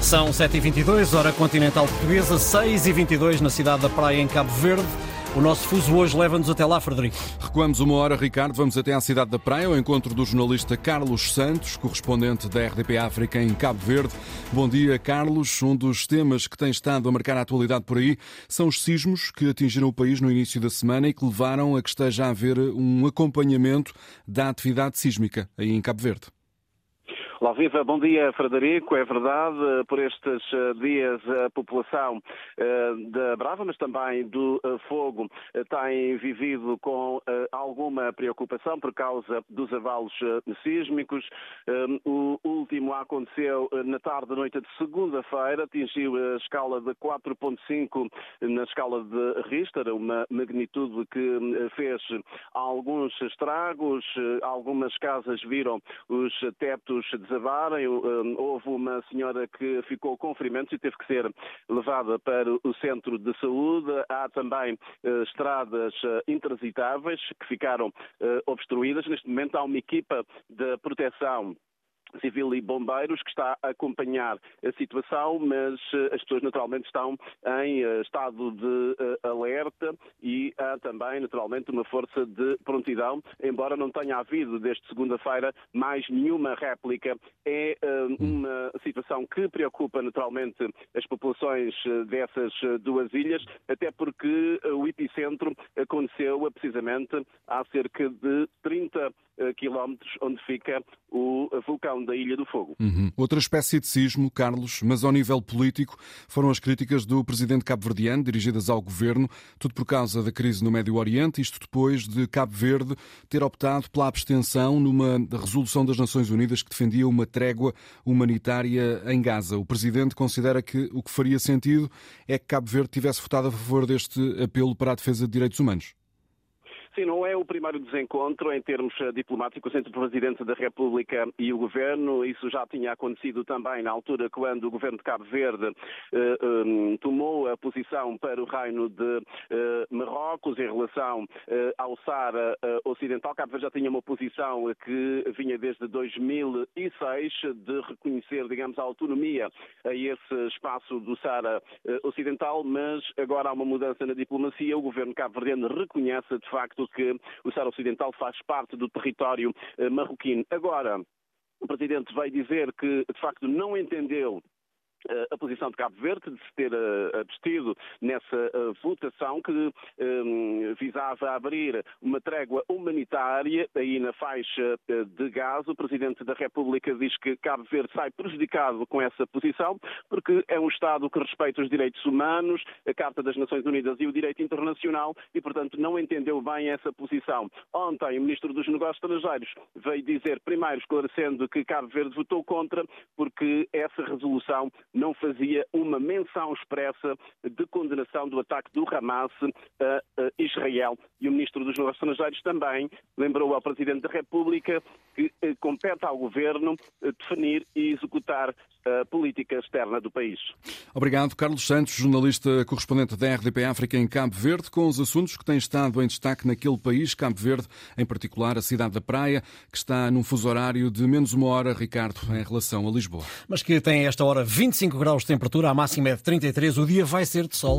São 7h22, hora continental portuguesa, 6h22 na cidade da Praia, em Cabo Verde. O nosso fuso hoje leva-nos até lá, Frederico. Recuamos uma hora, Ricardo. Vamos até à cidade da Praia, ao encontro do jornalista Carlos Santos, correspondente da RDP África em Cabo Verde. Bom dia, Carlos. Um dos temas que tem estado a marcar a atualidade por aí são os sismos que atingiram o país no início da semana e que levaram a que esteja a haver um acompanhamento da atividade sísmica aí em Cabo Verde. Olá, viva, bom dia, Frederico. É verdade, por estes eh, dias a população eh, da Brava, mas também do eh, Fogo, tem vivido com alguma preocupação por causa dos avalos sísmicos. O último aconteceu na tarde noite de segunda-feira, atingiu a escala de 4.5 na escala de Richter, uma magnitude que fez alguns estragos. Algumas casas viram os tetos desabarem. Hum, houve uma senhora que ficou com ferimentos e teve que ser levada para o centro de saúde. Há também eh, estradas eh, intransitáveis que ficaram eh, obstruídas. Neste momento há uma equipa de proteção Civil e Bombeiros, que está a acompanhar a situação, mas eh, as pessoas naturalmente estão em eh, estado de eh, alerta e há também naturalmente uma força de prontidão, embora não tenha havido desde segunda-feira mais nenhuma réplica. É uma situação que preocupa naturalmente as populações dessas duas ilhas, até porque o epicentro aconteceu precisamente há cerca de 30 quilómetros onde fica o vulcão da Ilha do Fogo. Uhum. Outra espécie de sismo, Carlos, mas ao nível político, foram as críticas do presidente cabo-verdiano dirigidas ao governo, tudo por causa da crise no Médio Oriente, isto depois de Cabo Verde ter optado pela abstenção numa resolução das Nações Unidas que defendia uma trégua humanitária em Gaza. O presidente considera que o que faria sentido é que Cabo Verde tivesse votado a favor deste apelo para a defesa de direitos humanos. Sim, não é o primeiro desencontro em termos eh, diplomáticos entre o Presidente da República e o Governo. Isso já tinha acontecido também na altura quando o Governo de Cabo Verde eh, um, tomou a posição para o Reino de eh, Marrocos em relação eh, ao Sara eh, Ocidental. Cabo Verde já tinha uma posição que vinha desde 2006 de reconhecer, digamos, a autonomia a esse espaço do Sara eh, Ocidental, mas agora há uma mudança na diplomacia. O Governo cabo-verdiano reconhece, de facto, que o Saara Ocidental faz parte do território eh, marroquino. Agora, o Presidente veio dizer que, de facto, não entendeu a posição de Cabo Verde de se ter uh, abstido nessa uh, votação que um, visava abrir uma trégua humanitária aí na faixa de Gaza. O Presidente da República diz que Cabo Verde sai prejudicado com essa posição porque é um Estado que respeita os direitos humanos, a Carta das Nações Unidas e o direito internacional e, portanto, não entendeu bem essa posição. Ontem, o Ministro dos Negócios Estrangeiros veio dizer, primeiro esclarecendo que Cabo Verde votou contra porque essa resolução não fazia uma menção expressa de condenação do ataque do Hamas a Israel. E o Ministro dos Negócios Estrangeiros também lembrou ao Presidente da República que eh, compete ao Governo eh, definir e executar a política externa do país. Obrigado, Carlos Santos, jornalista correspondente da RDP África em Cabo Verde, com os assuntos que têm estado em destaque naquele país, Cabo Verde, em particular a cidade da Praia, que está num fuso horário de menos uma hora, Ricardo, em relação a Lisboa. Mas que tem esta hora 25 graus de temperatura, a máxima é de 33, o dia vai ser de sol.